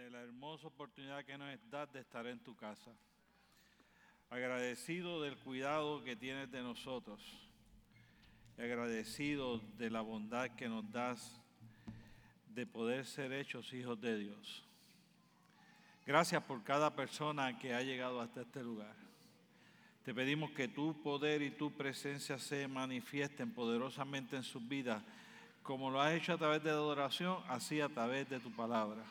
de la hermosa oportunidad que nos das de estar en tu casa. Agradecido del cuidado que tienes de nosotros. Agradecido de la bondad que nos das de poder ser hechos hijos de Dios. Gracias por cada persona que ha llegado hasta este lugar. Te pedimos que tu poder y tu presencia se manifiesten poderosamente en sus vidas, como lo has hecho a través de la adoración, así a través de tu palabra.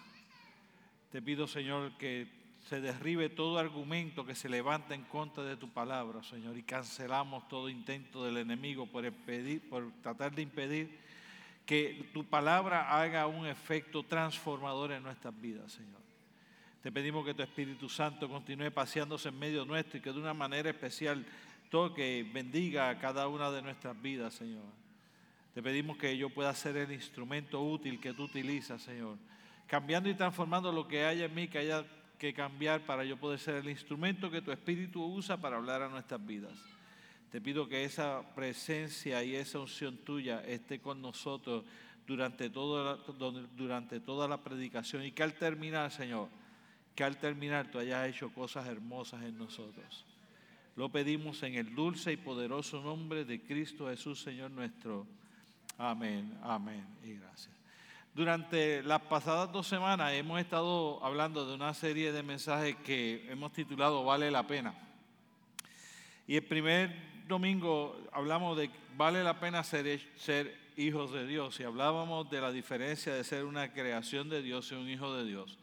Te pido, Señor, que se derribe todo argumento que se levanta en contra de tu palabra, Señor, y cancelamos todo intento del enemigo por, por tratar de impedir que tu palabra haga un efecto transformador en nuestras vidas, Señor. Te pedimos que tu Espíritu Santo continúe paseándose en medio nuestro y que de una manera especial toque, bendiga a cada una de nuestras vidas, Señor. Te pedimos que yo pueda ser el instrumento útil que tú utilizas, Señor cambiando y transformando lo que haya en mí que haya que cambiar para yo poder ser el instrumento que tu Espíritu usa para hablar a nuestras vidas. Te pido que esa presencia y esa unción tuya esté con nosotros durante, todo, durante toda la predicación y que al terminar, Señor, que al terminar tú hayas hecho cosas hermosas en nosotros. Lo pedimos en el dulce y poderoso nombre de Cristo Jesús, Señor nuestro. Amén, amén y gracias. Durante las pasadas dos semanas hemos estado hablando de una serie de mensajes que hemos titulado Vale la pena. Y el primer domingo hablamos de vale la pena ser, ser hijos de Dios y hablábamos de la diferencia de ser una creación de Dios y un hijo de Dios.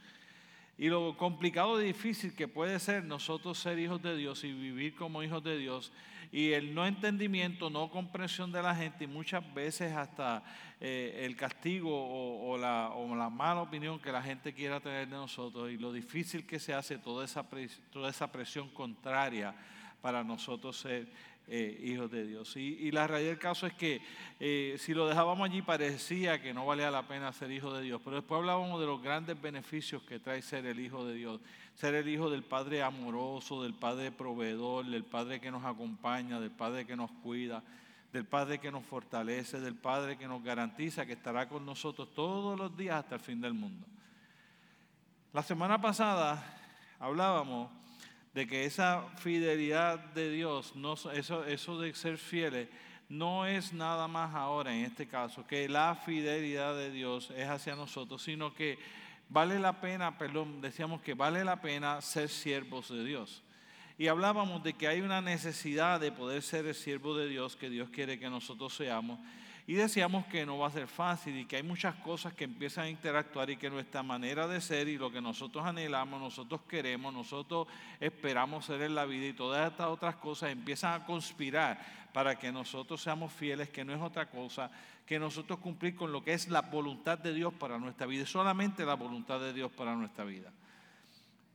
Y lo complicado y difícil que puede ser nosotros ser hijos de Dios y vivir como hijos de Dios. Y el no entendimiento, no comprensión de la gente y muchas veces hasta eh, el castigo o, la, mala opinión que la gente quiera tener de nosotros y lo difícil que se hace toda esa, toda esa presión contraria para nosotros ser eh, hijos de Dios. Y, la realidad del caso es que eh, si lo dejábamos allí parecía que no valía la pena ser hijo de Dios, pero después hablábamos de los grandes beneficios que trae ser el hijo de Dios, ser el hijo del Padre amoroso, del Padre proveedor, del Padre que nos acompaña, del Padre que nos cuida, del Padre que nos fortalece, del Padre que nos garantiza que estará con nosotros todos los días hasta el fin del mundo. La semana pasada hablábamos de que esa fidelidad de Dios, no, eso, eso de ser fieles, no es nada más ahora en este caso, que la fidelidad de Dios es hacia nosotros, sino que vale la pena, perdón, decíamos que vale la pena ser siervos de Dios. Y hablábamos de que hay una necesidad de poder ser el siervo de Dios que Dios quiere que nosotros seamos. Y decíamos que no va a ser fácil y que hay muchas cosas que empiezan a interactuar y que nuestra manera de ser y lo que nosotros anhelamos, nosotros queremos, nosotros esperamos ser en la vida y todas estas otras cosas empiezan a conspirar para que nosotros seamos fieles, que no es otra cosa que nosotros cumplir con lo que es la voluntad de Dios para nuestra vida, solamente la voluntad de Dios para nuestra vida.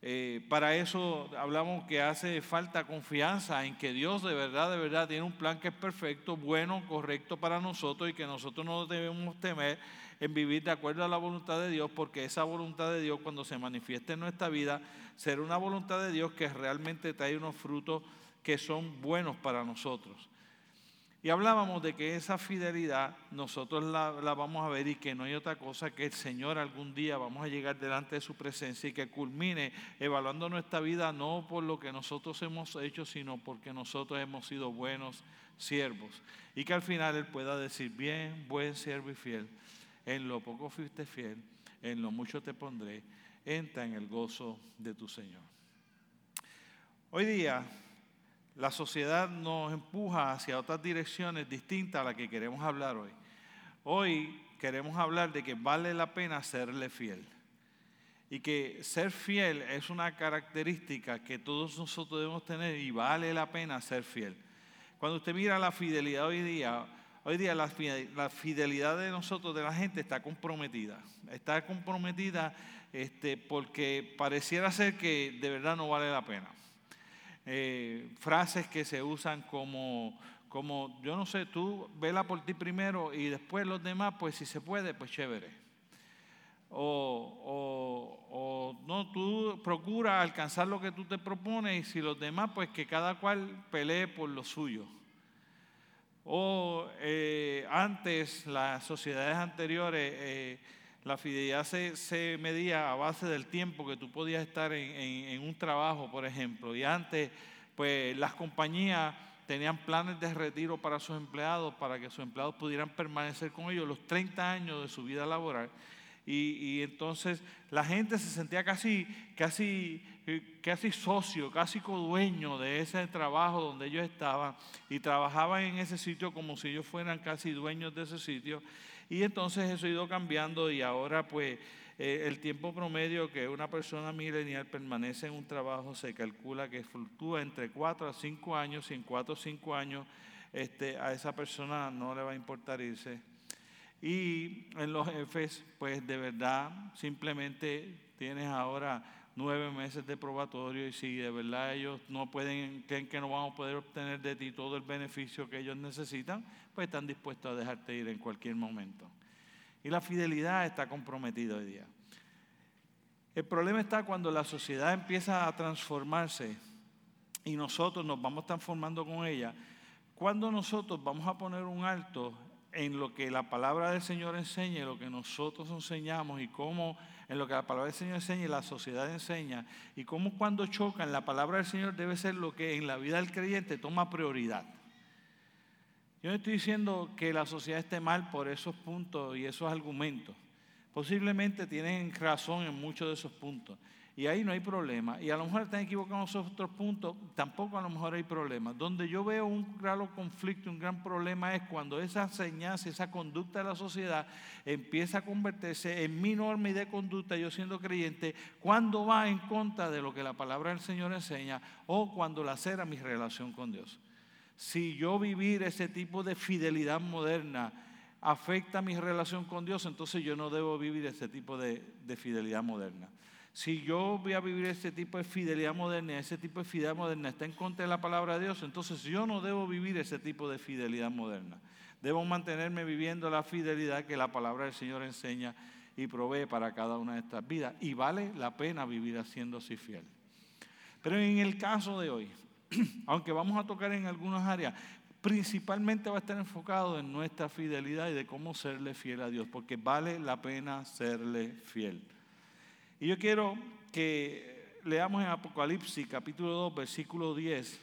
Eh, para eso hablamos que hace falta confianza en que Dios de verdad, de verdad tiene un plan que es perfecto, bueno, correcto para nosotros y que nosotros no debemos temer en vivir de acuerdo a la voluntad de Dios, porque esa voluntad de Dios cuando se manifieste en nuestra vida será una voluntad de Dios que realmente trae unos frutos que son buenos para nosotros. Y hablábamos de que esa fidelidad nosotros la, vamos a ver y que no hay otra cosa que el Señor algún día vamos a llegar delante de su presencia y que culmine evaluando nuestra vida no por lo que nosotros hemos hecho, sino porque nosotros hemos sido buenos siervos. Y que al final Él pueda decir, bien, buen siervo y fiel, en lo poco fuiste fiel, en lo mucho te pondré, entra en el gozo de tu Señor. Hoy día la sociedad nos empuja hacia otras direcciones distintas a las que queremos hablar hoy. Hoy queremos hablar de que vale la pena serle fiel. Y que ser fiel es una característica que todos nosotros debemos tener y vale la pena ser fiel. Cuando usted mira la fidelidad hoy día, hoy día la, fidelidad de nosotros, de la gente, está comprometida. Está comprometida este, porque pareciera ser que de verdad no vale la pena. Eh, frases que se usan como, como, yo no sé, tú vela por ti primero y después los demás, pues si se puede, pues chévere. O, o, no, tú procura alcanzar lo que tú te propones y si los demás, pues que cada cual pelee por lo suyo. O eh, antes, las sociedades anteriores, eh, la fidelidad se, medía a base del tiempo que tú podías estar en, un trabajo, por ejemplo. Y antes, pues las compañías tenían planes de retiro para sus empleados, para que sus empleados pudieran permanecer con ellos los 30 años de su vida laboral. Y, entonces la gente se sentía casi, casi, casi socio, casi codueño de ese trabajo donde ellos estaban y trabajaban en ese sitio como si ellos fueran casi dueños de ese sitio. Y entonces eso ha ido cambiando y ahora pues eh, el tiempo promedio que una persona milenial permanece en un trabajo se calcula que fluctúa entre 4 a 5 años y en 4 o 5 años este, a esa persona no le va a importar irse. Y en los jefes, pues de verdad, simplemente tienes ahora nueve meses de probatorio y si de verdad ellos no pueden, creen que no van a poder obtener de ti todo el beneficio que ellos necesitan, pues están dispuestos a dejarte ir en cualquier momento. Y la fidelidad está comprometida hoy día. El problema está cuando la sociedad empieza a transformarse y nosotros nos vamos transformando con ella. Cuando nosotros vamos a poner un alto en lo que la palabra del Señor enseña, lo que nosotros enseñamos y cómo en lo que la palabra del Señor enseña y la sociedad enseña, y cómo cuando chocan la palabra del Señor debe ser lo que en la vida del creyente toma prioridad. Yo no estoy diciendo que la sociedad esté mal por esos puntos y esos argumentos. Posiblemente tienen razón en muchos de esos puntos. Y ahí no hay problema. Y a lo mejor están equivocados en otros puntos, tampoco a lo mejor hay problema. Donde yo veo un gran conflicto, un gran problema es cuando esa señal, esa conducta de la sociedad empieza a convertirse en mi norma y de conducta, yo siendo creyente, cuando va en contra de lo que la palabra del Señor enseña o cuando la cera mi relación con Dios si yo vivir ese tipo de fidelidad moderna afecta mi relación con Dios, entonces yo no debo vivir ese tipo de, fidelidad moderna. Si yo voy a vivir ese tipo de fidelidad moderna, ese tipo de fidelidad moderna está en contra de la palabra de Dios, entonces yo no debo vivir ese tipo de fidelidad moderna. Debo mantenerme viviendo la fidelidad que la palabra del Señor enseña y provee para cada una de estas vidas. Y vale la pena vivir haciendo así fiel. Pero en el caso de hoy, aunque vamos a tocar en algunas áreas, principalmente va a estar enfocado en nuestra fidelidad y de cómo serle fiel a Dios, porque vale la pena serle fiel. Y yo quiero que leamos en Apocalipsis capítulo 2, versículo 10,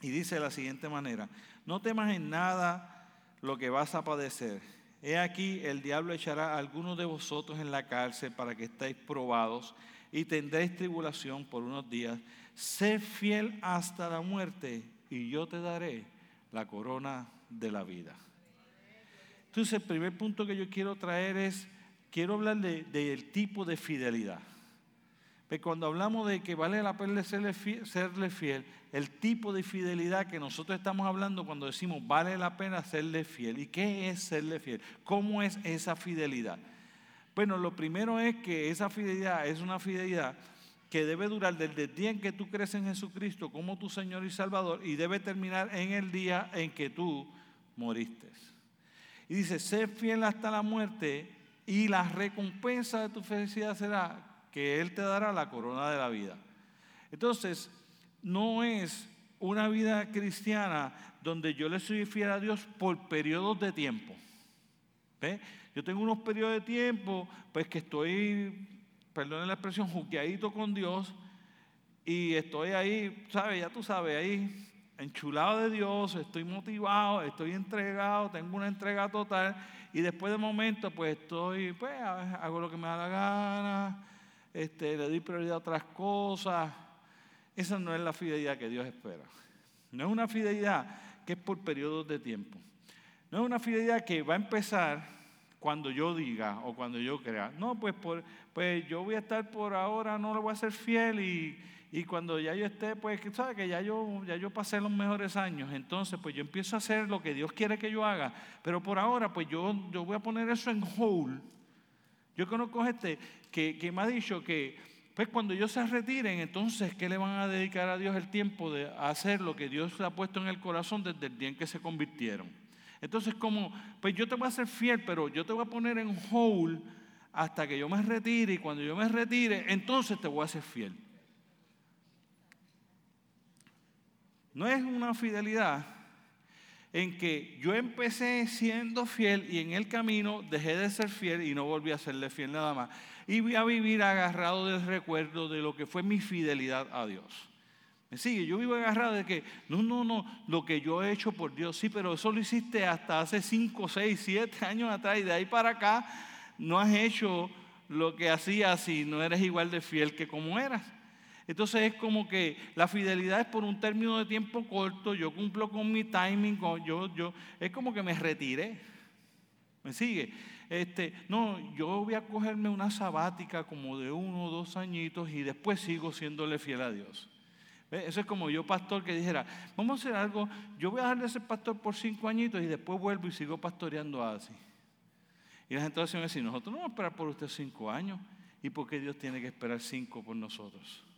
y dice de la siguiente manera, no temas en nada lo que vas a padecer. He aquí, el diablo echará a algunos de vosotros en la cárcel para que estéis probados y tendréis tribulación por unos días sé fiel hasta la muerte y yo te daré la corona de la vida. Entonces el primer punto que yo quiero traer es, quiero hablar del tipo de fidelidad. Pero cuando hablamos de que vale la pena serle fiel, serle fiel, el tipo de fidelidad que nosotros estamos hablando cuando decimos vale la pena serle fiel. ¿Y qué es serle fiel? ¿Cómo es esa fidelidad? Bueno, lo primero es que esa fidelidad es una fidelidad que debe durar desde el día en que tú crees en Jesucristo como tu Señor y Salvador y debe terminar en el día en que tú moriste. Y dice, sé fiel hasta la muerte y la recompensa de tu felicidad será que Él te dará la corona de la vida. Entonces, no es una vida cristiana donde yo le soy fiel a Dios por periodos de tiempo. Yo tengo unos periodos de tiempo, pues que estoy perdone la expresión, juqueadito con Dios y estoy ahí, ¿sabes? Ya tú sabes, ahí enchulado de Dios, estoy motivado, estoy entregado, tengo una entrega total y después de momento pues estoy, pues hago lo que me da la gana, este, le doy prioridad a otras cosas. Esa no es la fidelidad que Dios espera. No es una fidelidad que es por periodos de tiempo. No es una fidelidad que va a empezar cuando yo diga o cuando yo crea. No, pues, por, pues yo voy a estar por ahora, no le voy a ser fiel y, y cuando ya yo esté, pues, ¿sabes? Que ya yo, ya yo pasé los mejores años. Entonces, pues yo empiezo a hacer lo que Dios quiere que yo haga. Pero por ahora, pues yo, yo voy a poner eso en hold. Yo conozco gente que, que me ha dicho que, pues cuando ellos se retiren, entonces, ¿qué le van a dedicar a Dios el tiempo de hacer lo que Dios le ha puesto en el corazón desde el día en que se convirtieron? Entonces, como, pues yo te voy a ser fiel, pero yo te voy a poner en hold hasta que yo me retire y cuando yo me retire, entonces te voy a ser fiel. No es una fidelidad en que yo empecé siendo fiel y en el camino dejé de ser fiel y no volví a serle fiel nada más. Y voy a vivir agarrado del recuerdo de lo que fue mi fidelidad a Dios. ¿Me sigue? Yo vivo agarrado de que, no, no, no, lo que yo he hecho por Dios, sí, pero eso lo hiciste hasta hace 5, 6, 7 años atrás y de ahí para acá no has hecho lo que hacías y no eres igual de fiel que como eras. Entonces es como que la fidelidad es por un término de tiempo corto, yo cumplo con mi timing, yo, yo, es como que me retiré. ¿Me sigue? Este, no, yo voy a cogerme una sabática como de uno o dos añitos y después sigo siéndole fiel a Dios. Eso es como yo, pastor, que dijera, vamos a hacer algo, yo voy a dejar de ser pastor por cinco añitos y después vuelvo y sigo pastoreando así. Y la gente va a nosotros no vamos a esperar por usted cinco años. ¿Y por qué Dios tiene que esperar cinco por nosotros?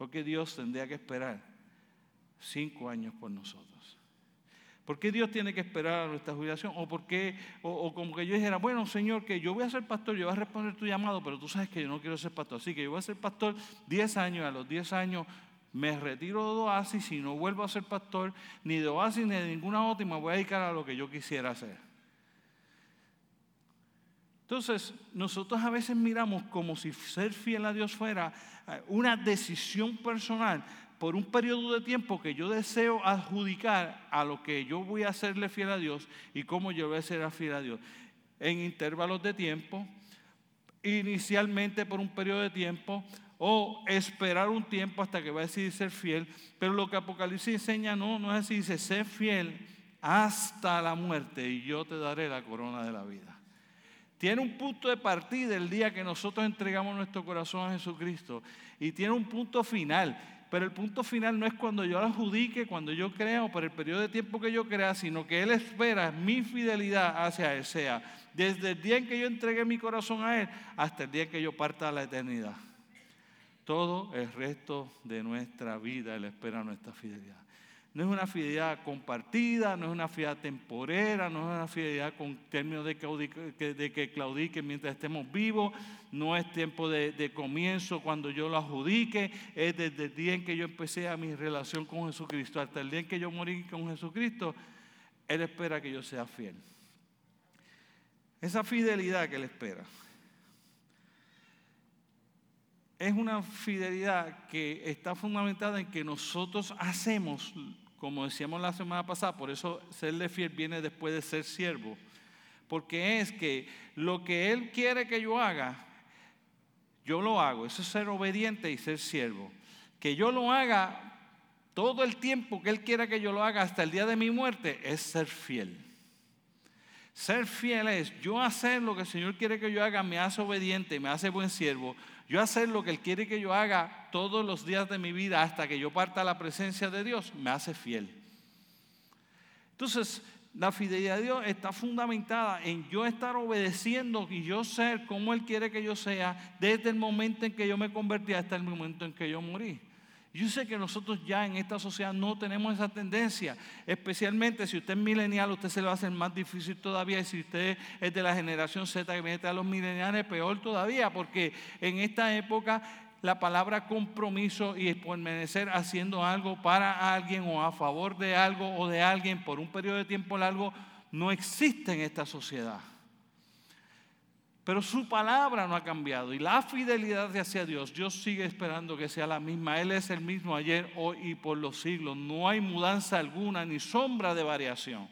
¿Por qué Dios tendría que esperar cinco años por nosotros? ¿Por qué Dios tiene que esperar nuestra jubilación? O, por qué, o, como que yo dijera, bueno, Señor, que yo voy a ser pastor, yo voy a responder tu llamado, pero tú sabes que yo no quiero ser pastor. Así que yo voy a ser pastor 10 años, a los 10 años me retiro de Oasis y no vuelvo a ser pastor ni de Oasis ni de ninguna otra y me voy a dedicar a lo que yo quisiera hacer. Entonces, nosotros a veces miramos como si ser fiel a Dios fuera eh, una decisión personal por un periodo de tiempo que yo deseo adjudicar a lo que yo voy a hacerle fiel a Dios y cómo yo voy a ser fiel a Dios. En intervalos de tiempo, inicialmente por un periodo de tiempo, o esperar un tiempo hasta que va a decidir ser fiel. Pero lo que Apocalipsis enseña no, no es así, dice, sé fiel hasta la muerte y yo te daré la corona de la vida tiene un punto de partida el día que nosotros entregamos nuestro corazón a Jesucristo y tiene un punto final. Pero el punto final no es cuando yo adjudique, cuando yo crea o por el periodo de tiempo que yo crea, sino que Él espera mi fidelidad hacia Él, sea desde el día en que yo entregué mi corazón a Él hasta el día en que yo parta a la eternidad. Todo el resto de nuestra vida Él espera nuestra fidelidad. No es una fidelidad compartida, no es una fidelidad temporera, no es una fidelidad con términos de, que claudique mientras estemos vivos, no es tiempo de, comienzo cuando yo lo adjudique, es desde el día en que yo empecé a mi relación con Jesucristo hasta el día en que yo morí con Jesucristo, Él espera que yo sea fiel. Esa fidelidad que Él espera es una fidelidad que está fundamentada en que nosotros hacemos como decíamos la semana pasada, por eso serle fiel viene después de ser siervo, porque es que lo que Él quiere que yo haga, yo lo hago, eso es ser obediente y ser siervo. Que yo lo haga todo el tiempo que Él quiera que yo lo haga hasta el día de mi muerte, es ser fiel. Ser fiel es yo hacer lo que el Señor quiere que yo haga, me hace obediente, me hace buen siervo. Yo hacer lo que Él quiere que yo haga todos los días de mi vida hasta que yo parta la presencia de Dios, me hace fiel. Entonces, la fidelidad de Dios está fundamentada en yo estar obedeciendo y yo ser como Él quiere que yo sea desde el momento en que yo me convertí hasta el momento en que yo morí. Yo sé que nosotros ya en esta sociedad no tenemos esa tendencia, especialmente si usted es milenial, usted se lo hacer más difícil todavía, y si usted es de la generación Z que viene a los mileniales, peor todavía, porque en esta época la palabra compromiso y permanecer haciendo algo para alguien o a favor de algo o de alguien por un periodo de tiempo largo no existe en esta sociedad. Pero su palabra no ha cambiado y la fidelidad hacia Dios, Dios sigue esperando que sea la misma. Él es el mismo ayer, hoy y por los siglos. No hay mudanza alguna ni sombra de variación.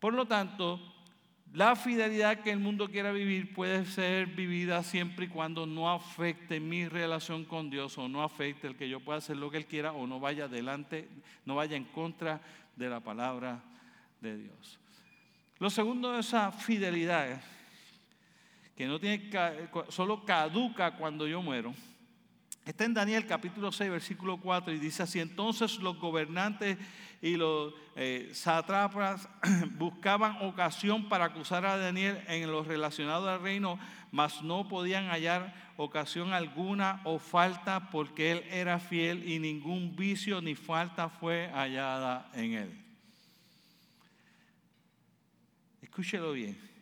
Por lo tanto, la fidelidad que el mundo quiera vivir puede ser vivida siempre y cuando no afecte mi relación con Dios o no afecte el que yo pueda hacer lo que Él quiera o no vaya adelante, no vaya en contra de la palabra de Dios. Lo segundo de esa fidelidad que no tiene, solo caduca cuando yo muero. Está en Daniel capítulo 6, versículo 4 y dice así, entonces los gobernantes y los eh, satrapas buscaban ocasión para acusar a Daniel en lo relacionado al reino, mas no podían hallar ocasión alguna o falta porque él era fiel y ningún vicio ni falta fue hallada en él. Escúchelo bien.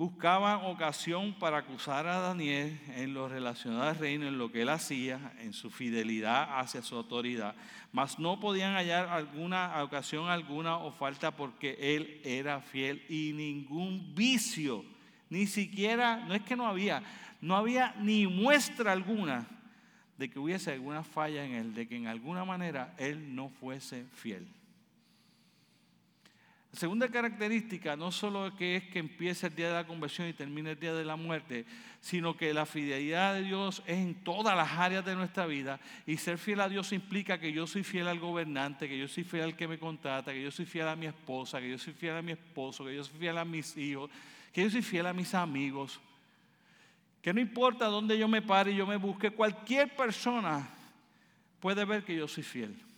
Buscaban ocasión para acusar a Daniel en lo relacionado al reino, en lo que él hacía, en su fidelidad hacia su autoridad, mas no podían hallar alguna ocasión alguna o falta porque él era fiel y ningún vicio, ni siquiera, no es que no había, no había ni muestra alguna de que hubiese alguna falla en él, de que en alguna manera él no fuese fiel. La segunda característica no solo que es que empiece el día de la conversión y termine el día de la muerte, sino que la fidelidad de Dios es en todas las áreas de nuestra vida y ser fiel a Dios implica que yo soy fiel al gobernante, que yo soy fiel al que me contrata, que yo soy fiel a mi esposa, que yo soy fiel a mi esposo, que yo soy fiel a mis hijos, que yo soy fiel a mis amigos, que no importa dónde yo me pare y yo me busque, cualquier persona puede ver que yo soy fiel.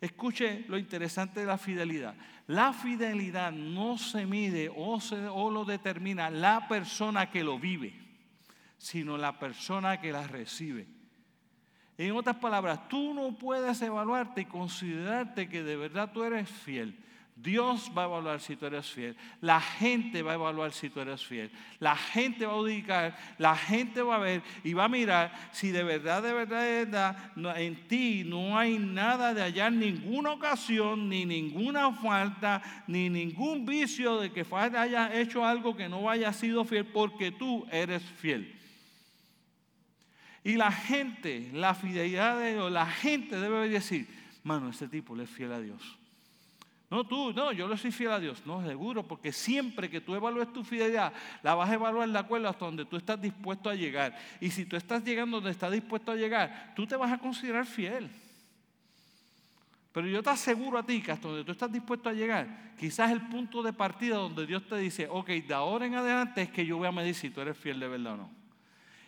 Escuche lo interesante de la fidelidad. La fidelidad no se mide o, o, lo determina la persona que lo vive, sino la persona que la recibe. En otras palabras, tú no puedes evaluarte y considerarte que de verdad tú eres fiel Dios va a evaluar si tú eres fiel. La gente va a evaluar si tú eres fiel. La gente va a ubicar, la gente va a ver y va a mirar si de verdad, de verdad, de verdad, en ti no hay nada de hallar ninguna ocasión, ni ninguna falta, ni ningún vicio de que haya hecho algo que no haya sido fiel, porque tú eres fiel. Y la gente, la fidelidad de Dios, la gente debe decir, mano, este tipo le es fiel a Dios. No, tú, no, yo le soy fiel a Dios. No, seguro, porque siempre que tú evalúes tu fidelidad, la vas a evaluar de acuerdo hasta donde tú estás dispuesto a llegar. Y si tú estás llegando donde estás dispuesto a llegar, tú te vas a considerar fiel. Pero yo te aseguro a ti que hasta donde tú estás dispuesto a llegar, quizás el punto de partida donde Dios te dice, ok, de ahora en adelante es que yo voy a medir si tú eres fiel de verdad o no.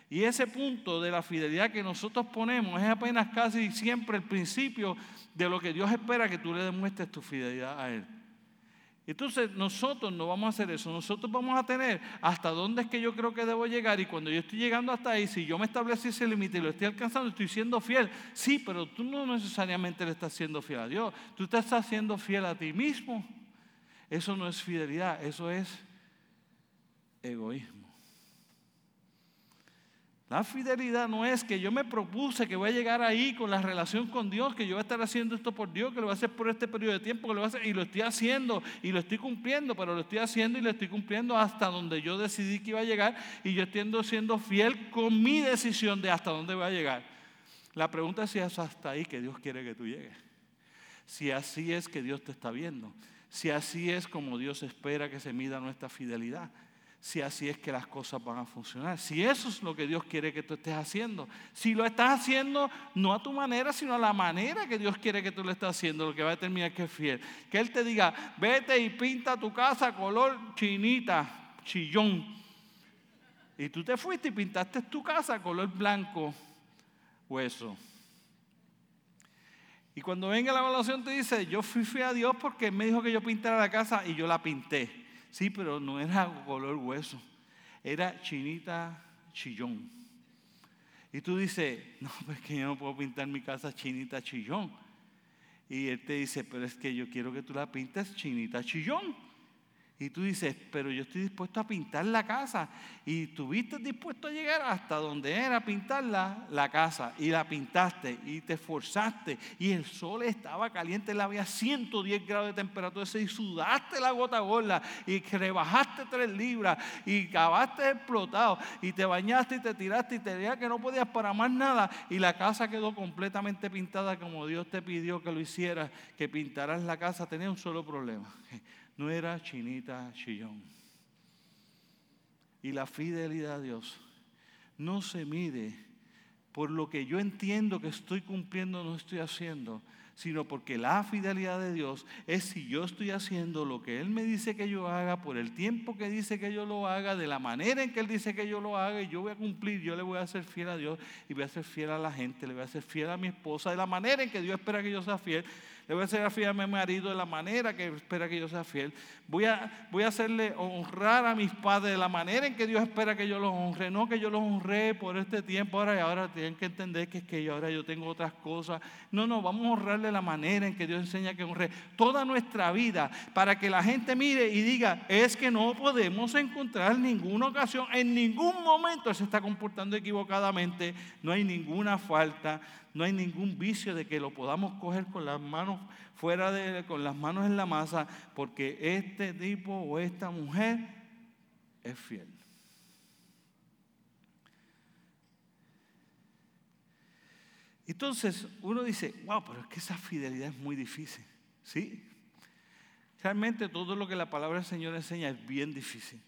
Y ese punto de la fidelidad que nosotros ponemos es apenas casi siempre el principio de lo que Dios espera que tú le demuestres tu fidelidad a Él. Entonces nosotros no vamos a hacer eso, nosotros vamos a tener hasta dónde es que yo creo que debo llegar y cuando yo estoy llegando hasta ahí, si yo me establecí ese límite y lo estoy alcanzando, estoy siendo fiel. Sí, pero tú no necesariamente le estás siendo fiel a Dios, tú te estás siendo fiel a ti mismo. Eso no es fidelidad, eso es egoísmo. La fidelidad no es que yo me propuse que voy a llegar ahí con la relación con Dios, que yo voy a estar haciendo esto por Dios, que lo voy a hacer por este periodo de tiempo, que lo voy a hacer, y lo estoy haciendo y lo estoy cumpliendo, pero lo estoy haciendo y lo estoy cumpliendo hasta donde yo decidí que iba a llegar y yo estoy siendo fiel con mi decisión de hasta dónde voy a llegar. La pregunta es si es hasta ahí que Dios quiere que tú llegues. Si así es que Dios te está viendo. Si así es como Dios espera que se mida nuestra fidelidad si así es que las cosas van a funcionar. Si eso es lo que Dios quiere que tú estés haciendo. Si lo estás haciendo no a tu manera, sino a la manera que Dios quiere que tú lo estés haciendo, lo que va a determinar que es fiel. Que Él te diga, vete y pinta tu casa color chinita, chillón. Y tú te fuiste y pintaste tu casa color blanco, hueso. Y cuando venga la evaluación te dice, yo fui fiel a Dios porque me dijo que yo pintara la casa y yo la pinté. Sí, pero no era color hueso, era chinita chillón. Y tú dices, no, pues que yo no puedo pintar mi casa chinita chillón. Y él te dice, pero es que yo quiero que tú la pintes chinita chillón. Y tú dices, pero yo estoy dispuesto a pintar la casa. Y estuviste dispuesto a llegar hasta donde era pintar la, casa. Y la pintaste y te esforzaste. Y el sol estaba caliente, le había 110 grados de temperatura. Y sudaste la gota gorda. Y rebajaste tres libras. Y acabaste explotado. Y te bañaste y te tiraste. Y te decía que no podías para más nada. Y la casa quedó completamente pintada como Dios te pidió que lo hicieras. Que pintaras la casa. Tenía un solo problema no era chinita chillón. Y la fidelidad a Dios no se mide por lo que yo entiendo que estoy cumpliendo o no estoy haciendo, sino porque la fidelidad de Dios es si yo estoy haciendo lo que Él me dice que yo haga, por el tiempo que dice que yo lo haga, de la manera en que Él dice que yo lo haga, y yo voy a cumplir, yo le voy a ser fiel a Dios y voy a ser fiel a la gente, le voy a ser fiel a mi esposa, de la manera en que Dios espera que yo sea fiel, Le voy a ser fiel a mi marido de la manera que espera que yo sea fiel. Voy a, voy a hacerle honrar a mis padres de la manera en que Dios espera que yo los honre. No que yo los honré por este tiempo ahora y ahora tienen que entender que es que yo ahora yo tengo otras cosas. No, no, vamos a honrarle la manera en que Dios enseña que honre toda nuestra vida para que la gente mire y diga, es que no podemos encontrar ninguna ocasión, en ningún momento se está comportando equivocadamente, no hay ninguna falta, no hay ningún vicio de que lo podamos coger con las manos fuera de, con las manos en la masa, porque este tipo o esta mujer es fiel. Entonces uno dice, wow, pero es que esa fidelidad es muy difícil. ¿Sí? Realmente todo lo que la palabra del Señor enseña es bien difícil.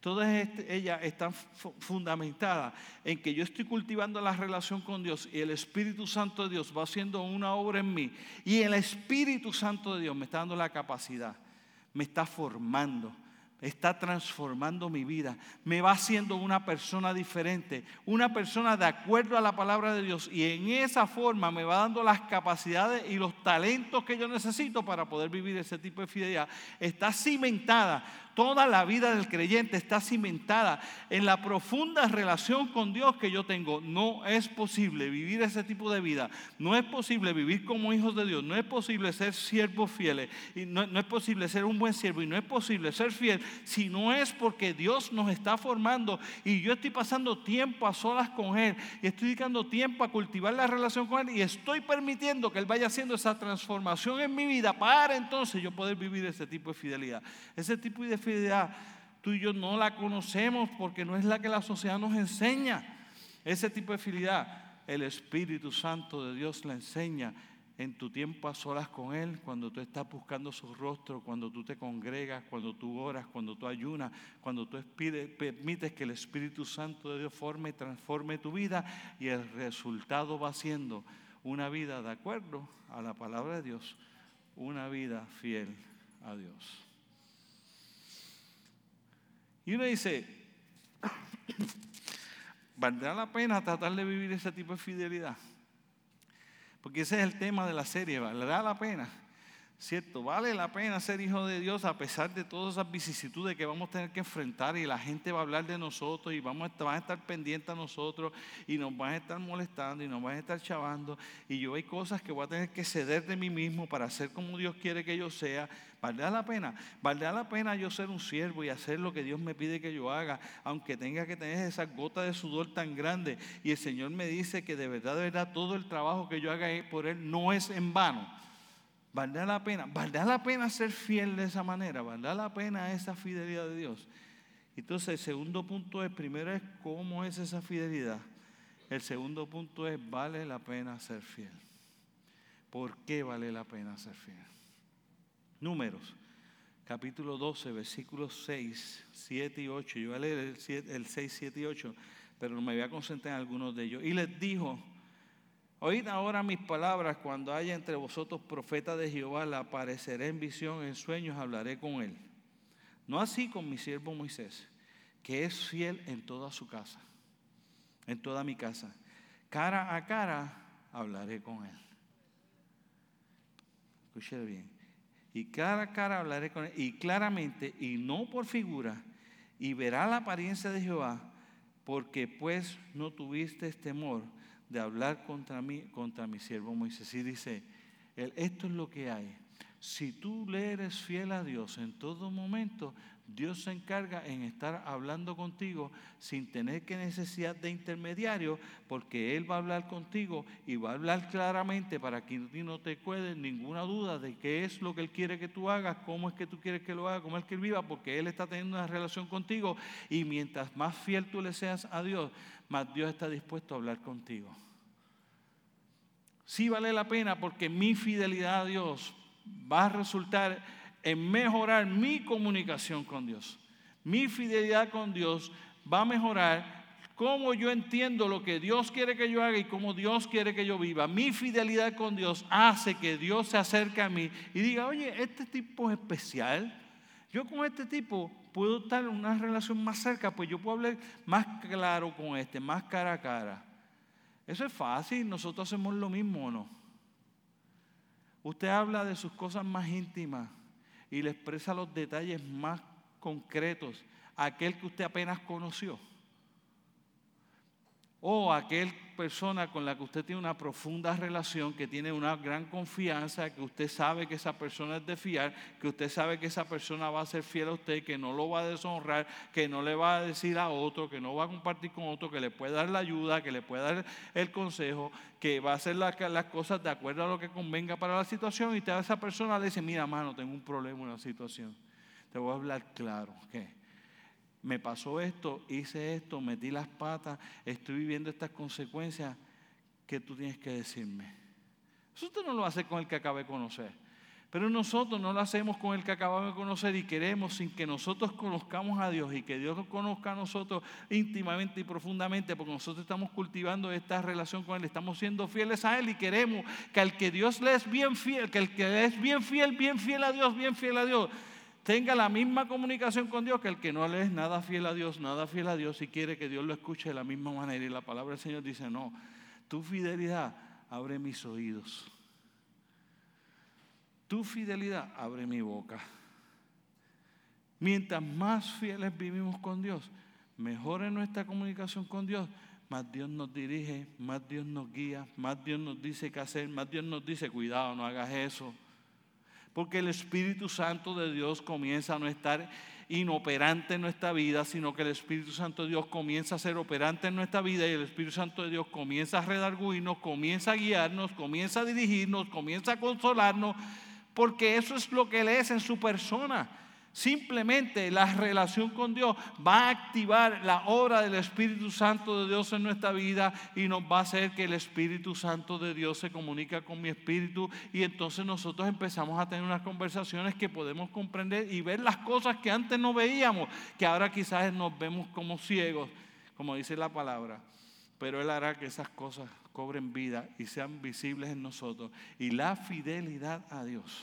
Todas este, ellas están fundamentadas en que yo estoy cultivando la relación con Dios y el Espíritu Santo de Dios va haciendo una obra en mí. Y el Espíritu Santo de Dios me está dando la capacidad, me está formando, está transformando mi vida, me va haciendo una persona diferente, una persona de acuerdo a la palabra de Dios y en esa forma me va dando las capacidades y los talentos que yo necesito para poder vivir ese tipo de fidelidad. Está cimentada Toda la vida del creyente está cimentada en la profunda relación con Dios que yo tengo. No es posible vivir ese tipo de vida. No es posible vivir como hijos de Dios. No es posible ser siervos fieles. Y no, no es posible ser un buen siervo. Y no es posible ser fiel si no es porque Dios nos está formando. Y yo estoy pasando tiempo a solas con Él. Y estoy dedicando tiempo a cultivar la relación con Él. Y estoy permitiendo que Él vaya haciendo esa transformación en mi vida para entonces yo poder vivir ese tipo de fidelidad. Ese tipo de fidelidad tú y yo no la conocemos porque no es la que la sociedad nos enseña. Ese tipo de fidelidad, el Espíritu Santo de Dios la enseña en tu tiempo a solas con Él, cuando tú estás buscando su rostro, cuando tú te congregas, cuando tú oras, cuando tú ayunas, cuando tú permites que el Espíritu Santo de Dios forme y transforme tu vida y el resultado va siendo una vida de acuerdo a la palabra de Dios, una vida fiel a Dios. Y uno dice, ¿valdrá la pena tratar de vivir ese tipo de fidelidad? Porque ese es el tema de la serie, ¿valdrá la pena? ¿Cierto? Vale la pena ser hijo de Dios a pesar de todas esas vicisitudes que vamos a tener que enfrentar y la gente va a hablar de nosotros y vamos a, van a estar pendientes a nosotros y nos van a estar molestando y nos van a estar chavando y yo hay cosas que voy a tener que ceder de mí mismo para ser como Dios quiere que yo sea. ¿Valdrá la pena? ¿Valdrá la pena yo ser un siervo y hacer lo que Dios me pide que yo haga, aunque tenga que tener esa gota de sudor tan grande? Y el Señor me dice que de verdad, de verdad, todo el trabajo que yo haga por Él no es en vano. ¿Valdrá la pena? ¿Valdrá la pena ser fiel de esa manera? ¿Valdrá la pena esa fidelidad de Dios? Entonces, el segundo punto es, primero es cómo es esa fidelidad. El segundo punto es, ¿vale la pena ser fiel? ¿Por qué vale la pena ser fiel? Números, capítulo 12, versículos 6, 7 y 8. Yo voy a leer el, el 6, 7 y 8, pero me voy a concentrar en algunos de ellos. Y les dijo, Oíd ahora mis palabras, cuando haya entre vosotros profeta de Jehová, le apareceré en visión, en sueños, hablaré con él. No así con mi siervo Moisés, que es fiel en toda su casa, en toda mi casa. Cara a cara hablaré con él. Escuche bien. Y cara a cara hablaré con él, y claramente, y no por figura, y verá la apariencia de Jehová, porque pues no tuviste temor de hablar contra mí, contra mi siervo Moisés. Y dice, esto es lo que hay. Si tú le eres fiel a Dios en todo momento, Dios se encarga en estar hablando contigo sin tener que necesidad de intermediario, porque Él va a hablar contigo y va a hablar claramente para que no te quede ninguna duda de qué es lo que Él quiere que tú hagas, cómo es que tú quieres que lo haga, cómo es que Él viva, porque Él está teniendo una relación contigo y mientras más fiel tú le seas a Dios, más Dios está dispuesto a hablar contigo. Sí vale la pena porque mi fidelidad a Dios va a resultar en mejorar mi comunicación con Dios. Mi fidelidad con Dios va a mejorar cómo yo entiendo lo que Dios quiere que yo haga y cómo Dios quiere que yo viva. Mi fidelidad con Dios hace que Dios se acerque a mí y diga, oye, este tipo es especial. Yo con este tipo puedo estar en una relación más cerca, pues yo puedo hablar más claro con este, más cara a cara. Eso es fácil, nosotros hacemos lo mismo no. Usted habla de sus cosas más íntimas y le expresa los detalles más concretos a aquel que usted apenas conoció. O aquel persona con la que usted tiene una profunda relación, que tiene una gran confianza, que usted sabe que esa persona es de fiar, que usted sabe que esa persona va a ser fiel a usted, que no lo va a deshonrar, que no le va a decir a otro, que no va a compartir con otro, que le puede dar la ayuda, que le puede dar el consejo, que va a hacer las cosas de acuerdo a lo que convenga para la situación y a esa persona le dice, mira, mano, tengo un problema, una situación. Te voy a hablar claro. ¿qué? Me pasó esto, hice esto, metí las patas, estoy viviendo estas consecuencias, ¿qué tú tienes que decirme? Eso usted no lo hace con el que acaba de conocer. Pero nosotros no lo hacemos con el que acabamos de conocer y queremos sin que nosotros conozcamos a Dios y que Dios conozca a nosotros íntimamente y profundamente, porque nosotros estamos cultivando esta relación con Él, estamos siendo fieles a Él y queremos que al que Dios le es bien fiel, que el que es bien fiel, bien fiel a Dios, bien fiel a Dios, tenga la misma comunicación con Dios que el que no le es nada fiel a Dios, nada fiel a Dios y quiere que Dios lo escuche de la misma manera. Y la palabra del Señor dice, no, tu fidelidad abre mis oídos. Tu fidelidad abre mi boca. Mientras más fieles vivimos con Dios, mejor es nuestra comunicación con Dios, más Dios nos dirige, más Dios nos guía, más Dios nos dice qué hacer, más Dios nos dice, cuidado, no hagas eso. Porque el Espíritu Santo de Dios comienza a no estar inoperante en nuestra vida, sino que el Espíritu Santo de Dios comienza a ser operante en nuestra vida y el Espíritu Santo de Dios comienza a redarguirnos, comienza a guiarnos, comienza a dirigirnos, comienza a consolarnos, porque eso es lo que Él es en su persona. Simplemente la relación con Dios va a activar la obra del Espíritu Santo de Dios en nuestra vida y nos va a hacer que el Espíritu Santo de Dios se comunica con mi espíritu y entonces nosotros empezamos a tener unas conversaciones que podemos comprender y ver las cosas que antes no veíamos, que ahora quizás nos vemos como ciegos, como dice la palabra. Pero Él hará que esas cosas cobren vida y sean visibles en nosotros. Y la fidelidad a Dios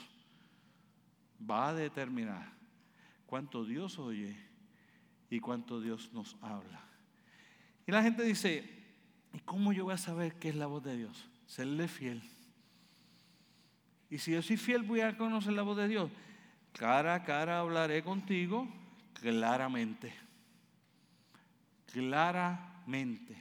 va a determinar cuánto Dios oye y cuánto Dios nos habla. Y la gente dice, ¿y cómo yo voy a saber qué es la voz de Dios? Serle fiel. Y si yo soy fiel, voy a conocer la voz de Dios. Cara a cara hablaré contigo claramente. Claramente.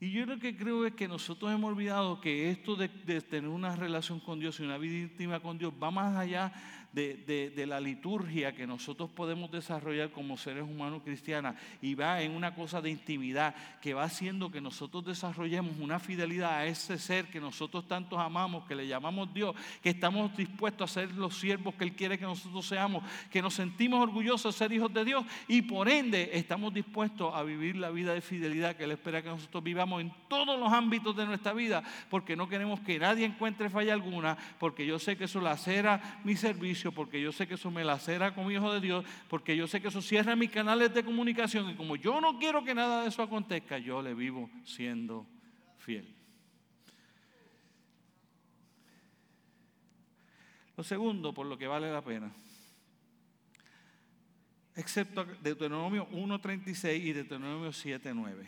Y yo lo que creo es que nosotros hemos olvidado que esto de, de, tener una relación con Dios y una vida íntima con Dios va más allá de, la liturgia que nosotros podemos desarrollar como seres humanos cristianos y va en una cosa de intimidad que va haciendo que nosotros desarrollemos una fidelidad a ese ser que nosotros tantos amamos, que le llamamos Dios, que estamos dispuestos a ser los siervos que Él quiere que nosotros seamos, que nos sentimos orgullosos de ser hijos de Dios y por ende estamos dispuestos a vivir la vida de fidelidad que Él espera que nosotros vivamos en todos los ámbitos de nuestra vida, porque no queremos que nadie encuentre falla alguna, porque yo sé que eso lacera mi servicio porque yo sé que eso me lacera como hijo de Dios, porque yo sé que eso cierra mis canales de comunicación y como yo no quiero que nada de eso acontezca, yo le vivo siendo fiel. Lo segundo, por lo que vale la pena, excepto Deuteronomio 1.36 y Deuteronomio 7.9,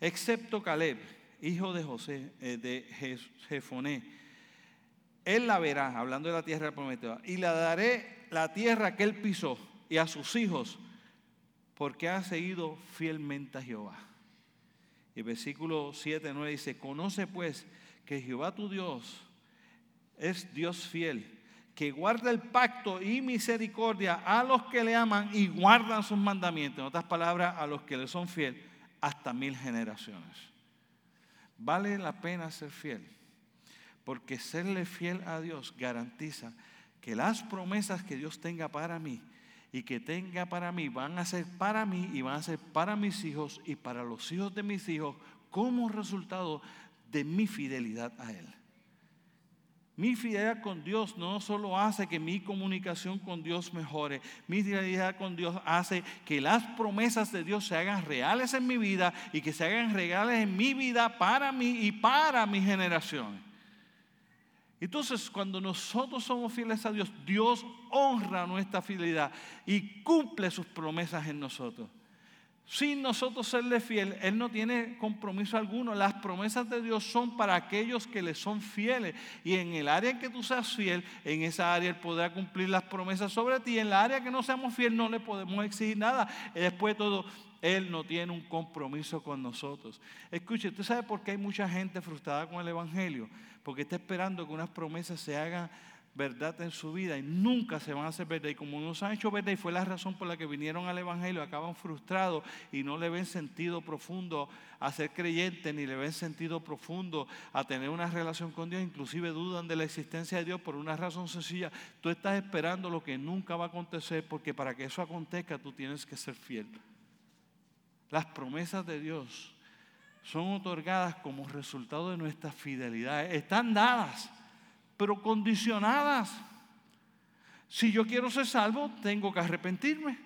excepto Caleb, hijo de José, eh, de Jefoné, él la verá, hablando de la tierra prometida, y le daré la tierra que él pisó y a sus hijos, porque ha seguido fielmente a Jehová. Y el versículo 7, 9 dice, conoce pues que Jehová tu Dios es Dios fiel, que guarda el pacto y misericordia a los que le aman y guardan sus mandamientos. En otras palabras, a los que le son fiel hasta mil generaciones. Vale la pena ser fiel porque serle fiel a Dios garantiza que las promesas que Dios tenga para mí y que tenga para mí van a ser para mí y van a ser para mis hijos y para los hijos de mis hijos como resultado de mi fidelidad a Él. Mi fidelidad con Dios no solo hace que mi comunicación con Dios mejore, mi fidelidad con Dios hace que las promesas de Dios se hagan reales en mi vida y que se hagan reales en mi vida para mí y para mis generaciones. Entonces, cuando nosotros somos fieles a Dios, Dios honra nuestra fidelidad y cumple sus promesas en nosotros. sin nosotros serle fiel, Él no tiene compromiso alguno. Las promesas de Dios son para aquellos que le son fieles. Y en el área en que tú seas fiel, en esa área Él podrá cumplir las promesas sobre ti. En la área que no seamos fieles no le podemos exigir nada. Y después de todo, Él no tiene un compromiso con nosotros. Escuche, ¿usted sabe por qué hay mucha gente frustrada con el Evangelio? Porque está esperando que unas promesas se hagan verdad en su vida y nunca se van a hacer verdad. Y como no se han hecho verdad y fue la razón por la que vinieron al Evangelio, acaban frustrados y no le ven sentido profundo a ser creyente, ni le ven sentido profundo a tener una relación con Dios, inclusive dudan de la existencia de Dios por una razón sencilla. Tú estás esperando lo que nunca va a acontecer porque para que eso acontezca tú tienes que ser fiel. Las promesas de Dios son otorgadas como resultado de nuestra fidelidad. Están dadas pero condicionadas. Si yo quiero ser salvo, tengo que arrepentirme.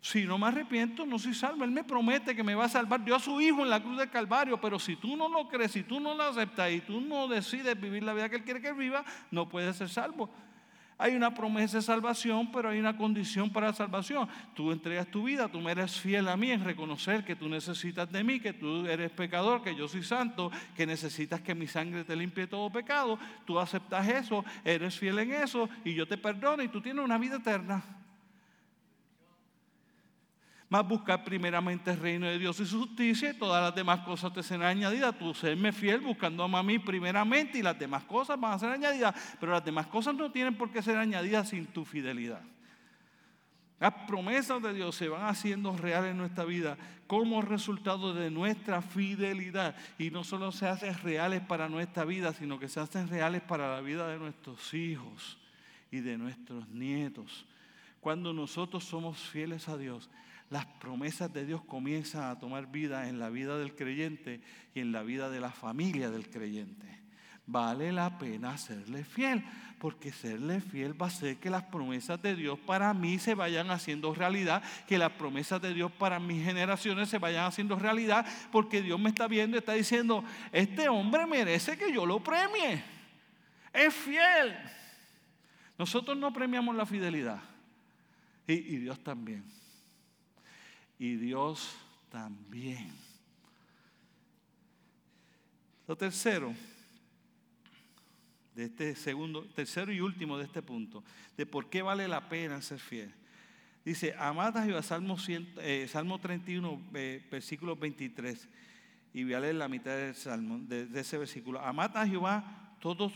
Si no me arrepiento, no soy salvo. Él me promete que me va a salvar. Dio a su hijo en la cruz del Calvario, pero si tú no lo crees, si tú no lo aceptas y tú no decides vivir la vida que Él quiere que viva, no puedes ser salvo. Hay una promesa de salvación, pero hay una condición para la salvación. Tú entregas tu vida, tú me eres fiel a mí en reconocer que tú necesitas de mí, que tú eres pecador, que yo soy santo, que necesitas que mi sangre te limpie todo pecado. Tú aceptas eso, eres fiel en eso y yo te perdono y tú tienes una vida eterna más buscar primeramente el reino de Dios y su justicia y todas las demás cosas te serán añadidas. Tú serme fiel buscando a mí primeramente y las demás cosas van a ser añadidas, pero las demás cosas no tienen por qué ser añadidas sin tu fidelidad. Las promesas de Dios se van haciendo reales en nuestra vida como resultado de nuestra fidelidad. Y no solo se hacen reales para nuestra vida, sino que se hacen reales para la vida de nuestros hijos y de nuestros nietos. Cuando nosotros somos fieles a Dios, las promesas de Dios comienzan a tomar vida en la vida del creyente y en la vida de la familia del creyente. Vale la pena serle fiel, porque serle fiel va a hacer que las promesas de Dios para mí se vayan haciendo realidad, que las promesas de Dios para mis generaciones se vayan haciendo realidad, porque Dios me está viendo y está diciendo, este hombre merece que yo lo premie. Es fiel. Nosotros no premiamos la fidelidad y, y Dios también y Dios también. Lo tercero, de este segundo, tercero y último de este punto, de por qué vale la pena ser fiel. Dice, amad a Jehová, Salmo, eh, Salmo 31, eh, versículo 23, y voy a leer la mitad del Salmo, de, ese versículo. Amad a Jehová todos,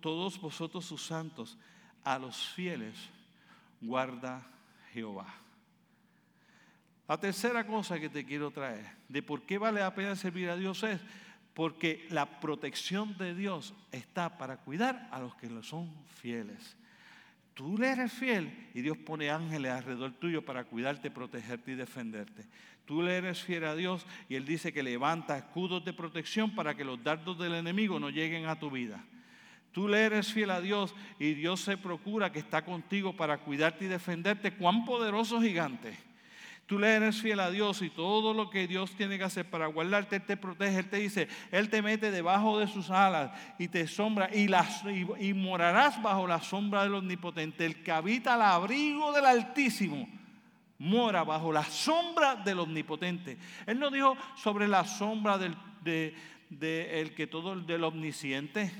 todos vosotros sus santos, a los fieles guarda Jehová. La tercera cosa que te quiero traer de por qué vale la pena servir a Dios es porque la protección de Dios está para cuidar a los que lo son fieles. Tú le eres fiel y Dios pone ángeles alrededor tuyo para cuidarte, protegerte y defenderte. Tú le eres fiel a Dios y Él dice que levanta escudos de protección para que los dardos del enemigo no lleguen a tu vida. Tú le eres fiel a Dios y Dios se procura que está contigo para cuidarte y defenderte. Cuán poderoso gigante. Tú le eres fiel a Dios y todo lo que Dios tiene que hacer para guardarte, Él te protege, Él te dice, Él te mete debajo de sus alas y te sombra y, y, morarás bajo la sombra del Omnipotente. El que habita al abrigo del Altísimo mora bajo la sombra del Omnipotente. Él no dijo sobre la sombra del, de, que todo del omnisciente.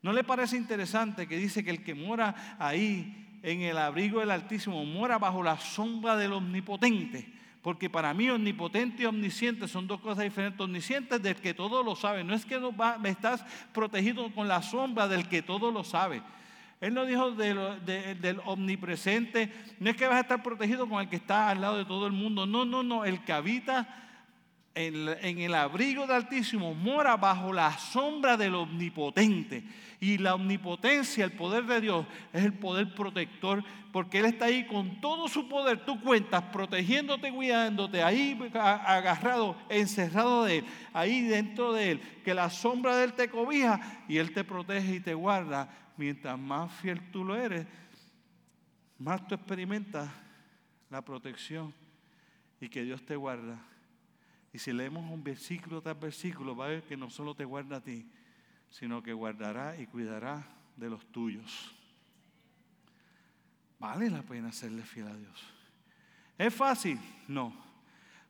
¿No le parece interesante que dice que el que mora ahí en el abrigo del Altísimo, mora bajo la sombra del Omnipotente. Porque para mí omnipotente y omnisciente son dos cosas diferentes. Omnisciente es del que todo lo sabe. No es que no me estás protegido con la sombra del que todo lo sabe. Él no dijo del omnipresente. No es que vas a estar protegido con el que está al lado de todo el mundo. No, no, no. El que habita en, el abrigo del Altísimo mora bajo la sombra del Omnipotente. Y la omnipotencia, el poder de Dios, es el poder protector, porque Él está ahí con todo su poder. Tú cuentas, protegiéndote, cuidándote, ahí agarrado, encerrado de Él, ahí dentro de Él, que la sombra de Él te cobija y Él te protege y te guarda. Mientras más fiel tú lo eres, más tú experimentas la protección y que Dios te guarda. Y si leemos un versículo tras versículo, va a ver que no solo te guarda a ti, sino que guardará y cuidará de los tuyos. Vale la pena serle fiel a Dios. ¿Es fácil? No.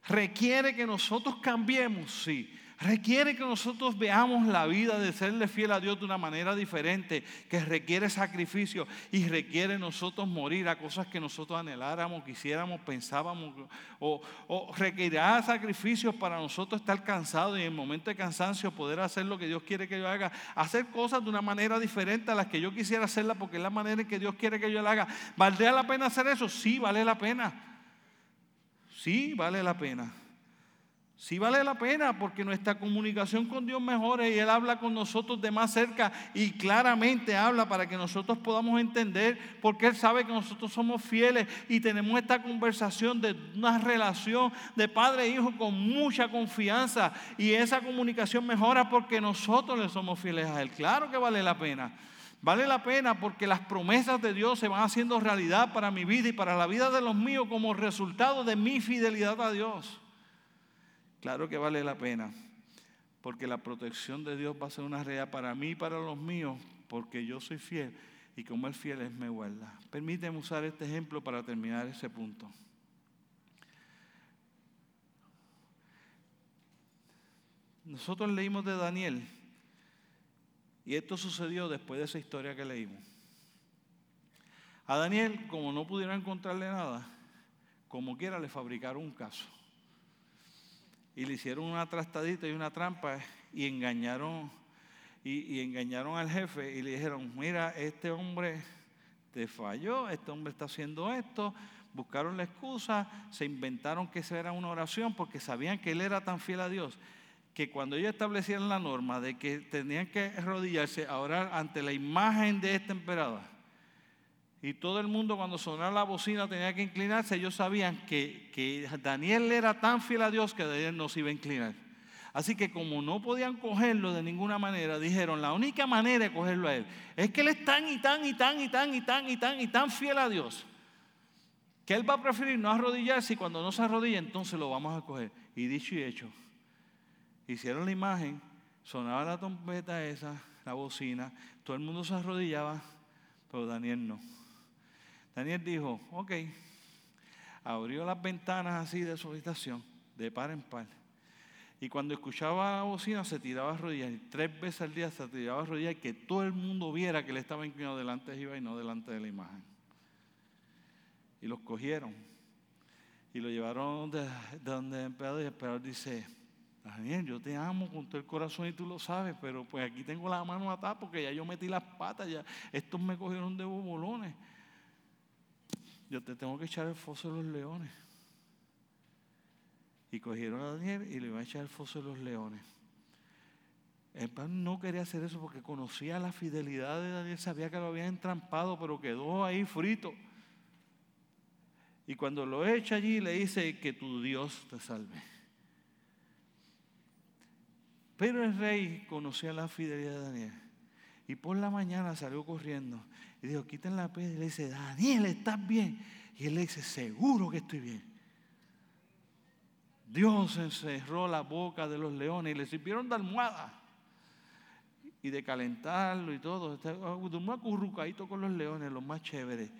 Requiere que nosotros cambiemos, sí. Requiere que nosotros veamos la vida de serle fiel a Dios de una manera diferente, que requiere sacrificio y requiere nosotros morir a cosas que nosotros anheláramos, quisiéramos, pensábamos, o, requerirá sacrificios para nosotros estar cansados y en el momento de cansancio poder hacer lo que Dios quiere que yo haga, hacer cosas de una manera diferente a las que yo quisiera hacerlas porque es la manera en que Dios quiere que yo la haga. ¿Valdría la pena hacer eso? Sí, vale la pena. Sí, vale la pena. Sí vale la pena porque nuestra comunicación con Dios mejora y Él habla con nosotros de más cerca y claramente habla para que nosotros podamos entender porque Él sabe que nosotros somos fieles y tenemos esta conversación de una relación de padre e hijo con mucha confianza y esa comunicación mejora porque nosotros le somos fieles a Él. Claro que vale la pena. Vale la pena porque las promesas de Dios se van haciendo realidad para mi vida y para la vida de los míos como resultado de mi fidelidad a Dios. Claro que vale la pena, porque la protección de Dios va a ser una realidad para mí y para los míos, porque yo soy fiel y como es fiel es me guarda. Permíteme usar este ejemplo para terminar ese punto. Nosotros leímos de Daniel y esto sucedió después de esa historia que leímos. A Daniel, como no pudieron encontrarle nada, como quiera le fabricaron un caso y le hicieron una trastadita y una trampa y engañaron y, engañaron al jefe y le dijeron, mira, este hombre te falló, este hombre está haciendo esto, buscaron la excusa, se inventaron que eso era una oración porque sabían que él era tan fiel a Dios que cuando ellos establecieron la norma de que tenían que arrodillarse a orar ante la imagen de este emperador, y todo el mundo cuando sonaba la bocina tenía que inclinarse. Ellos sabían que, que Daniel era tan fiel a Dios que Daniel no se iba a inclinar. Así que como no podían cogerlo de ninguna manera, dijeron, la única manera de cogerlo a él es que él es tan y tan y tan y tan y tan y tan y tan fiel a Dios, que él va a preferir no arrodillarse y cuando no se arrodilla entonces lo vamos a coger. Y dicho y hecho, hicieron la imagen, sonaba la trompeta esa, la bocina, todo el mundo se arrodillaba, pero Daniel no. Daniel dijo, ok, abrió las ventanas así de su habitación, de par en par. Y cuando escuchaba la bocina se tiraba a rodillas. Y tres veces al día se tiraba a rodillas que todo el mundo viera que él estaba inclinado delante de Jehová y no delante de la imagen. Y los cogieron. Y lo llevaron de, donde el emperador. Y el emperador dice, Daniel, yo te amo con todo el corazón y tú lo sabes, pero pues aquí tengo la mano atada porque ya yo metí las patas, ya estos me cogieron de bobolones yo te tengo que echar el foso de los leones. Y cogieron a Daniel y le iban a echar el foso de los leones. El pan no quería hacer eso porque conocía la fidelidad de Daniel, sabía que lo habían entrampado, pero quedó ahí frito. Y cuando lo echa allí, le dice que tu Dios te salve. Pero el rey conocía la fidelidad de Daniel. Y por la mañana salió corriendo y dijo, quiten la piedra. Y le dice, Daniel, ¿estás bien? Y él le dice, seguro que estoy bien. Dios encerró la boca de los leones y le sirvieron de almohada y de calentarlo y todo. Durmió acurrucadito con los leones, los más chéveres.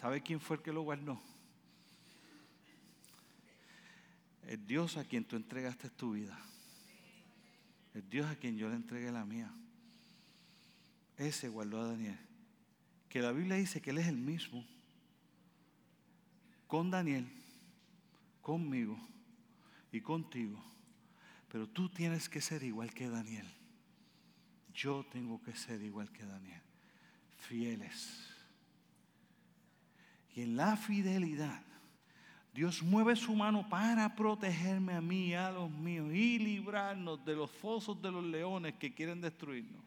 ¿Sabe quién fue el que lo guardó? El Dios a quien tú entregaste tu vida. El Dios a quien yo le entregué la mía. Ese guardó a Daniel. Que la Biblia dice que Él es el mismo. Con Daniel, conmigo y contigo. Pero tú tienes que ser igual que Daniel. Yo tengo que ser igual que Daniel. Fieles. Y en la fidelidad Dios mueve su mano para protegerme a mí y a los míos y librarnos de los fosos de los leones que quieren destruirnos.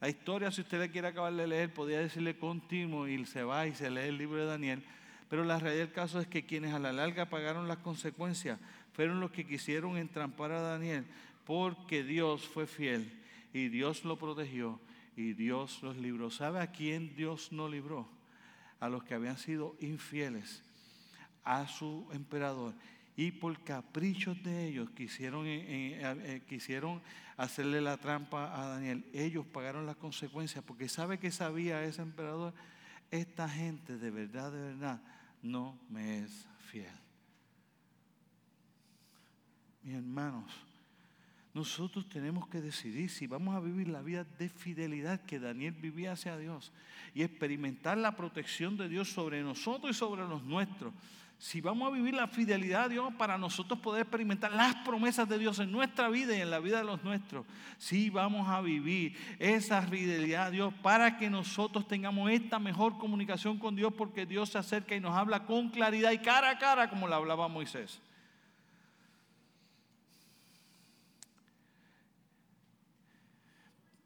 La historia, si usted le quiere acabar de leer, podría decirle continuo y se va y se lee el libro de Daniel. Pero la realidad del caso es que quienes a la larga pagaron las consecuencias fueron los que quisieron entrampar a Daniel porque Dios fue fiel y Dios lo protegió y Dios los libró. ¿Sabe a quién Dios no libró? A los que habían sido infieles a su emperador. Y por caprichos de ellos quisieron, eh, eh, eh, quisieron hacerle la trampa a Daniel. Ellos pagaron las consecuencias porque sabe que sabía ese emperador esta gente de verdad, de verdad, no me es fiel. Mis hermanos, nosotros tenemos que decidir si vamos a vivir la vida de fidelidad que Daniel vivía hacia Dios y experimentar la protección de Dios sobre nosotros y sobre los nuestros. Si vamos a vivir la fidelidad a Dios para nosotros poder experimentar las promesas de Dios en nuestra vida y en la vida de los nuestros, si vamos a vivir esa fidelidad a Dios para que nosotros tengamos esta mejor comunicación con Dios porque Dios se acerca y nos habla con claridad y cara a cara como le hablaba Moisés.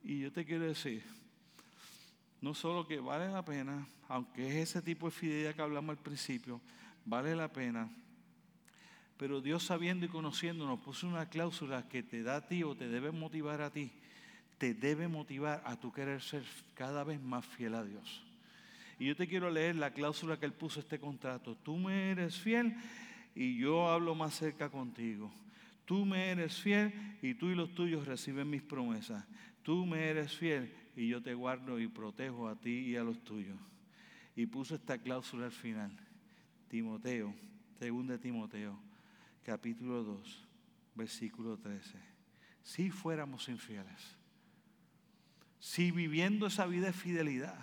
Y yo te quiero decir, no solo que vale la pena, aunque es ese tipo de fidelidad que hablamos al principio, vale la pena, pero Dios sabiendo y conociendo nos puso una cláusula que te da a ti o te debe motivar a ti, te debe motivar a tu querer ser cada vez más fiel a Dios. Y yo te quiero leer la cláusula que Él puso este contrato. Tú me eres fiel y yo hablo más cerca contigo. Tú me eres fiel y tú y los tuyos reciben mis promesas. Tú me eres fiel y yo te guardo y protejo a ti y a los tuyos. Y puso esta cláusula al final. Timoteo, de Timoteo, capítulo 2, versículo 13. Si fuéramos infieles, si viviendo esa vida de fidelidad,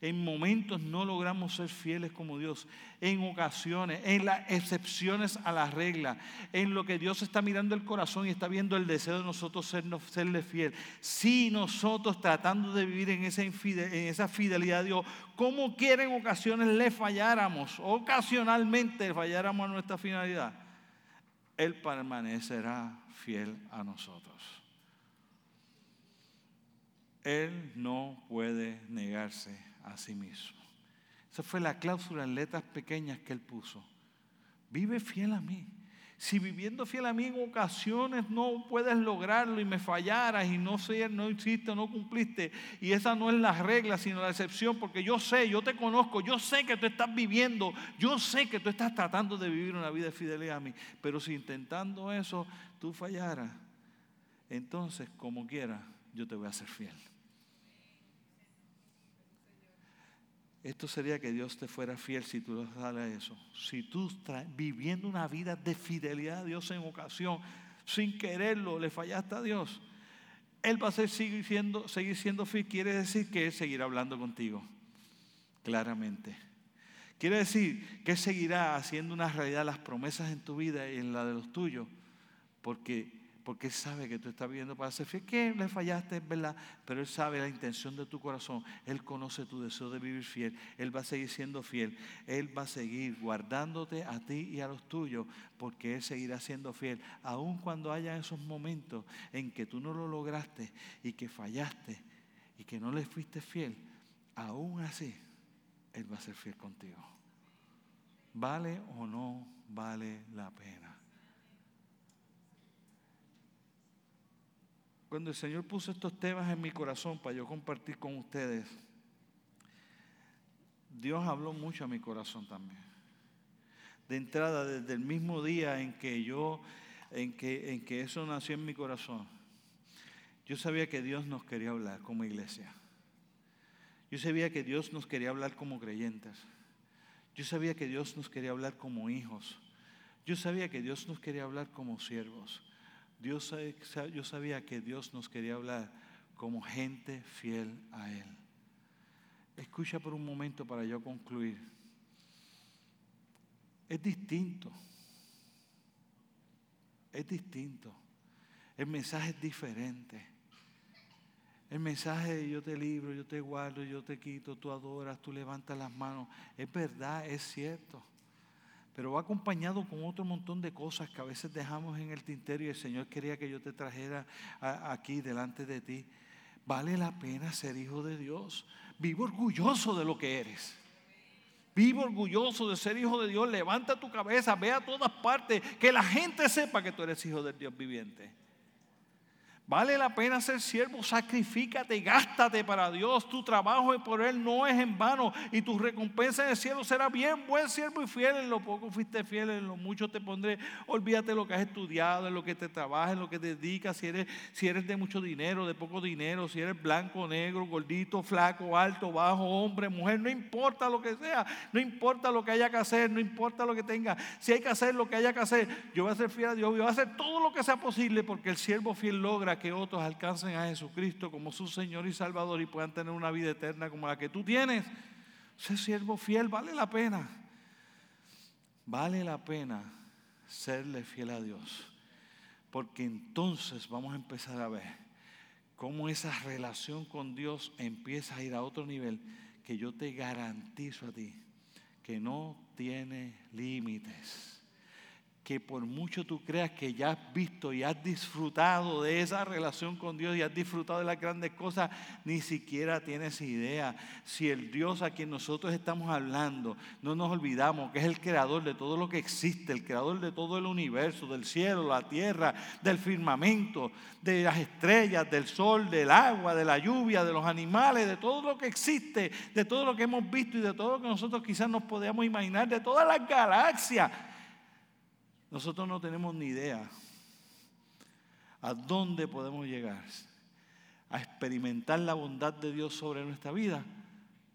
en momentos no logramos ser fieles como Dios. En ocasiones, en las excepciones a la regla, en lo que Dios está mirando el corazón y está viendo el deseo de nosotros serle fiel. Si nosotros tratando de vivir en esa, fidelidad a Dios, como quiera en ocasiones le falláramos, ocasionalmente falláramos a nuestra finalidad, Él permanecerá fiel a nosotros. Él no puede negarse a sí mismo. Esa fue la cláusula en letras pequeñas que él puso. Vive fiel a mí. Si viviendo fiel a mí en ocasiones no puedes lograrlo y me fallaras y no sé, no hiciste, no cumpliste, y esa no es la regla, sino la excepción, porque yo sé, yo te conozco, yo sé que tú estás viviendo, yo sé que tú estás tratando de vivir una vida de fidelidad a mí, pero si intentando eso tú fallaras, entonces como quiera, yo te voy a ser fiel. Esto sería que Dios te fuera fiel si tú sales eso. Si tú estás viviendo una vida de fidelidad a Dios en ocasión, sin quererlo, le fallaste a Dios, Él va a seguir, siendo, seguir siendo fiel. Quiere decir que Él seguirá hablando contigo, claramente. Quiere decir que Él seguirá haciendo una realidad las promesas en tu vida y en la de los tuyos, porque porque Él sabe que tú estás viviendo para ser fiel. Que le fallaste, es verdad, pero Él sabe la intención de tu corazón. Él conoce tu deseo de vivir fiel. Él va a seguir siendo fiel. Él va a seguir guardándote a ti y a los tuyos, porque Él seguirá siendo fiel. Aun cuando haya esos momentos en que tú no lo lograste y que fallaste y que no le fuiste fiel, aún así, Él va a ser fiel contigo. ¿Vale o no vale la pena? Cuando el Señor puso estos temas en mi corazón para yo compartir con ustedes, Dios habló mucho a mi corazón también. De entrada, desde el mismo día en que yo, en que, en que eso nació en mi corazón, yo sabía que Dios nos quería hablar como iglesia. Yo sabía que Dios nos quería hablar como creyentes. Yo sabía que Dios nos quería hablar como hijos. Yo sabía que Dios nos quería hablar como siervos. Dios, yo sabía que Dios nos quería hablar como gente fiel a Él. Escucha por un momento para yo concluir. Es distinto. Es distinto. El mensaje es diferente. El mensaje de yo te libro, yo te guardo, yo te quito, tú adoras, tú levantas las manos. Es verdad, es cierto pero va acompañado con otro montón de cosas que a veces dejamos en el tintero y el Señor quería que yo te trajera aquí delante de ti. Vale la pena ser hijo de Dios. Vivo orgulloso de lo que eres. Vivo orgulloso de ser hijo de Dios. Levanta tu cabeza, ve a todas partes, que la gente sepa que tú eres hijo del Dios viviente. Vale la pena ser siervo, sacrifícate, gástate para Dios. Tu trabajo por Él no es en vano y tu recompensa en el cielo será bien, buen siervo y fiel. En lo poco fuiste fiel, en lo mucho te pondré. Olvídate lo que has estudiado, en lo que te trabajas, en lo que te dedicas. Si eres, si eres de mucho dinero, de poco dinero, si eres blanco, negro, gordito, flaco, alto, bajo, hombre, mujer, no importa lo que sea, no importa lo que haya que hacer, no importa lo que tenga. Si hay que hacer lo que haya que hacer, yo voy a ser fiel a Dios, yo voy a hacer todo lo que sea posible porque el siervo fiel logra que otros alcancen a Jesucristo como su Señor y Salvador y puedan tener una vida eterna como la que tú tienes. Ser siervo fiel vale la pena. Vale la pena serle fiel a Dios. Porque entonces vamos a empezar a ver cómo esa relación con Dios empieza a ir a otro nivel que yo te garantizo a ti que no tiene límites que por mucho tú creas que ya has visto y has disfrutado de esa relación con Dios y has disfrutado de las grandes cosas, ni siquiera tienes idea. Si el Dios a quien nosotros estamos hablando, no nos olvidamos que es el creador de todo lo que existe, el creador de todo el universo, del cielo, la tierra, del firmamento, de las estrellas, del sol, del agua, de la lluvia, de los animales, de todo lo que existe, de todo lo que hemos visto y de todo lo que nosotros quizás nos podemos imaginar, de todas las galaxias nosotros no tenemos ni idea a dónde podemos llegar a experimentar la bondad de Dios sobre nuestra vida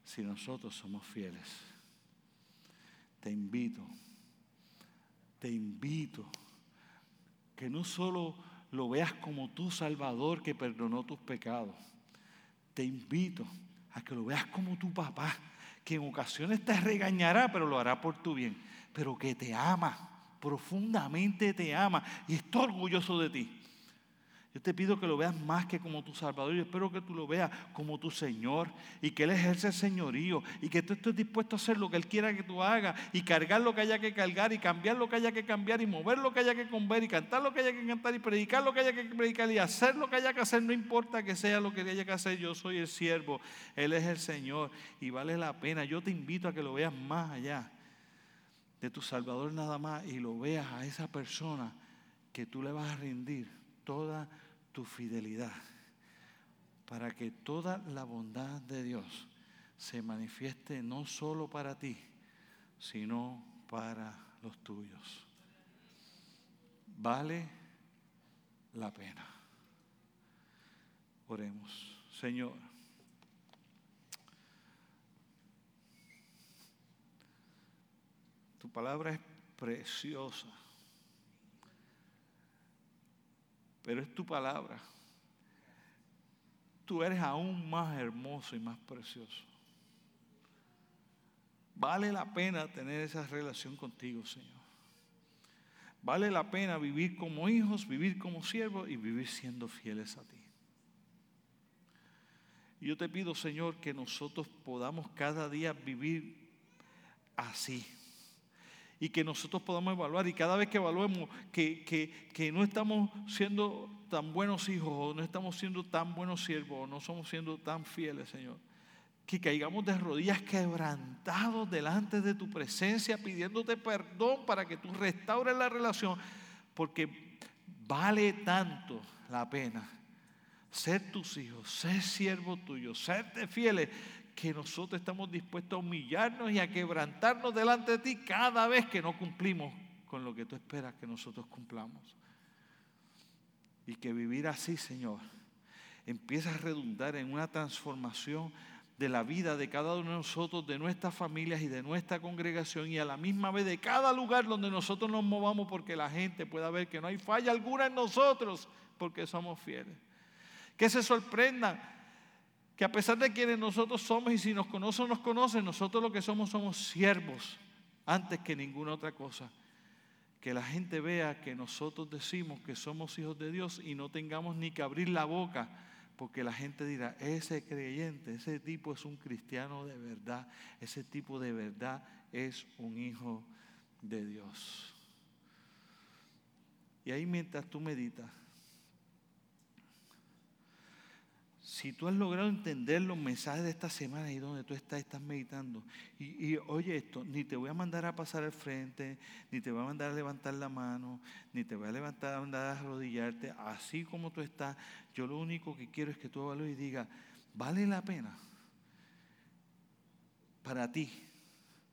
si nosotros somos fieles. Te invito, te invito que no solo lo veas como tu Salvador que perdonó tus pecados, te invito a que lo veas como tu papá, que en ocasiones te regañará, pero lo hará por tu bien, pero que te ama profundamente te ama y está orgulloso de ti. Yo te pido que lo veas más que como tu Salvador. Yo espero que tú lo veas como tu Señor y que Él ejerce el señorío y que tú estés dispuesto a hacer lo que Él quiera que tú hagas y cargar lo que haya que cargar y cambiar lo que haya que cambiar y mover lo que haya que mover y cantar lo que haya que cantar y predicar lo que haya que predicar y hacer lo que haya que hacer. No importa que sea lo que haya que hacer, yo soy el siervo, Él es el Señor y vale la pena. Yo te invito a que lo veas más allá de tu Salvador nada más y lo veas a esa persona que tú le vas a rendir toda tu fidelidad para que toda la bondad de Dios se manifieste no solo para ti, sino para los tuyos. Vale la pena. Oremos. Señor. Tu palabra es preciosa. Pero es tu palabra. Tú eres aún más hermoso y más precioso. Vale la pena tener esa relación contigo, Señor. Vale la pena vivir como hijos, vivir como siervos y vivir siendo fieles a ti. Y yo te pido, Señor, que nosotros podamos cada día vivir así y que nosotros podamos evaluar. Y cada vez que evaluemos que, no estamos siendo tan buenos hijos, o no estamos siendo tan buenos siervos, o no somos siendo tan fieles, Señor, que caigamos de rodillas quebrantados delante de tu presencia, pidiéndote perdón para que tú restaures la relación, porque vale tanto la pena ser tus hijos, ser siervo tuyo, serte fieles, que nosotros estamos dispuestos a humillarnos y a quebrantarnos delante de ti cada vez que no cumplimos con lo que tú esperas que nosotros cumplamos. Y que vivir así, Señor, empieza a redundar en una transformación de la vida de cada uno de nosotros, de nuestras familias y de nuestra congregación y a la misma vez de cada lugar donde nosotros nos movamos porque la gente pueda ver que no hay falla alguna en nosotros porque somos fieles. Que se sorprendan a pesar de quienes nosotros somos y si nos conocen nos conocen, nosotros lo que somos somos siervos antes que ninguna otra cosa. Que la gente vea que nosotros decimos que somos hijos de Dios y no tengamos ni que abrir la boca, porque la gente dirá, ese creyente, ese tipo es un cristiano de verdad, ese tipo de verdad es un hijo de Dios. Y ahí mientras tú meditas, si tú has logrado entender los mensajes de esta semana y donde tú estás, estás meditando, y, oye esto, ni te voy a mandar a pasar al frente, ni te voy a mandar a levantar la mano, ni te voy a levantar a mandar a arrodillarte, así como tú estás, yo lo único que quiero es que tú evalúes y digas, ¿vale la pena? Para ti,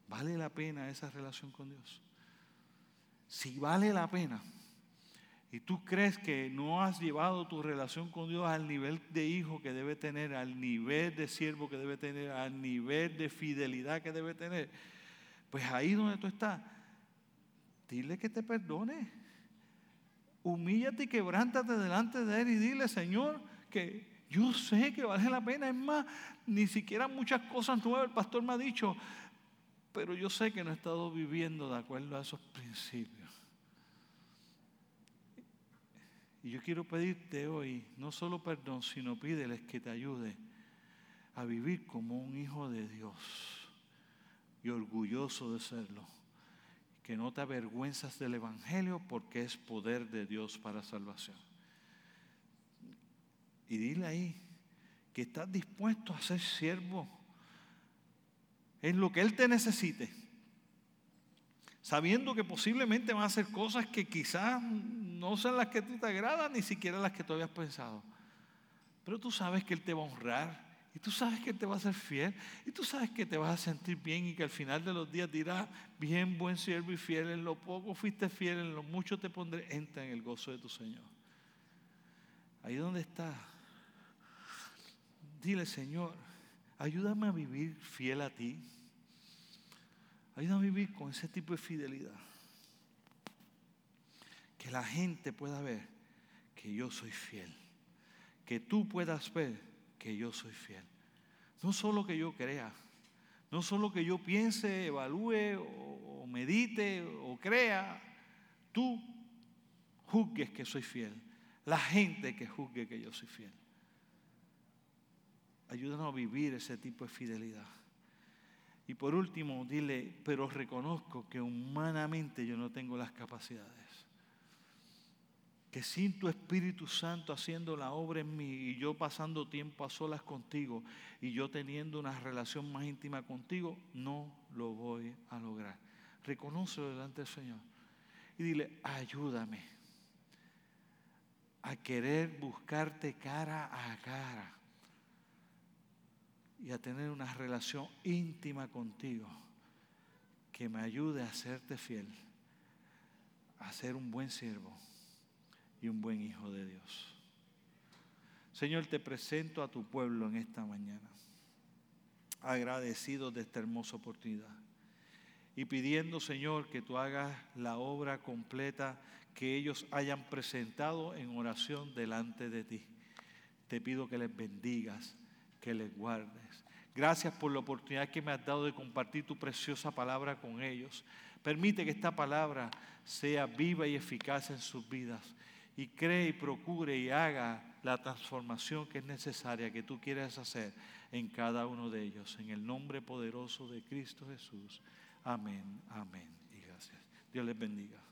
¿vale la pena esa relación con Dios? Si vale la pena, y tú crees que no has llevado tu relación con Dios al nivel de hijo que debe tener, al nivel de siervo que debe tener, al nivel de fidelidad que debe tener, pues ahí donde tú estás, dile que te perdone. Humíllate y quebrántate delante de Él y dile, Señor, que yo sé que vale la pena. Es más, ni siquiera muchas cosas nuevas el pastor me ha dicho, pero yo sé que no he estado viviendo de acuerdo a esos principios. Y yo quiero pedirte hoy, no solo perdón, sino pídeles que te ayude a vivir como un hijo de Dios y orgulloso de serlo. Que no te avergüenzas del Evangelio porque es poder de Dios para salvación. Y dile ahí que estás dispuesto a ser siervo en lo que Él te necesite sabiendo que posiblemente van a hacer cosas que quizás no sean las que tú te agradan, ni siquiera las que tú habías pensado. Pero tú sabes que Él te va a honrar, y tú sabes que Él te va a ser fiel, y tú sabes que te vas a sentir bien y que al final de los días dirás, bien, buen siervo y fiel, en lo poco fuiste fiel, en lo mucho te pondré, entra en el gozo de tu Señor. Ahí donde está, dile, Señor, ayúdame a vivir fiel a ti. Ayúdame a vivir con ese tipo de fidelidad. Que la gente pueda ver que yo soy fiel. Que tú puedas ver que yo soy fiel. No solo que yo crea, no solo que yo piense, evalúe o, medite o crea, tú juzgues que soy fiel. La gente que juzgue que yo soy fiel. Ayúdanos a vivir ese tipo de fidelidad. Y por último, dile, pero reconozco que humanamente yo no tengo las capacidades. Que sin tu Espíritu Santo haciendo la obra en mí y yo pasando tiempo a solas contigo y yo teniendo una relación más íntima contigo, no lo voy a lograr. Reconócelo delante del Señor. Y dile, ayúdame a querer buscarte cara a cara y a tener una relación íntima contigo que me ayude a serte fiel, a ser un buen siervo y un buen hijo de Dios. Señor, te presento a tu pueblo en esta mañana, agradecido de esta hermosa oportunidad y pidiendo, Señor, que tú hagas la obra completa que ellos hayan presentado en oración delante de ti. Te pido que les bendigas, que les guardes. Gracias por la oportunidad que me has dado de compartir tu preciosa palabra con ellos. Permite que esta palabra sea viva y eficaz en sus vidas. Y cree y procure y haga la transformación que es necesaria, que tú quieres hacer en cada uno de ellos. En el nombre poderoso de Cristo Jesús. Amén, amén y gracias. Dios les bendiga.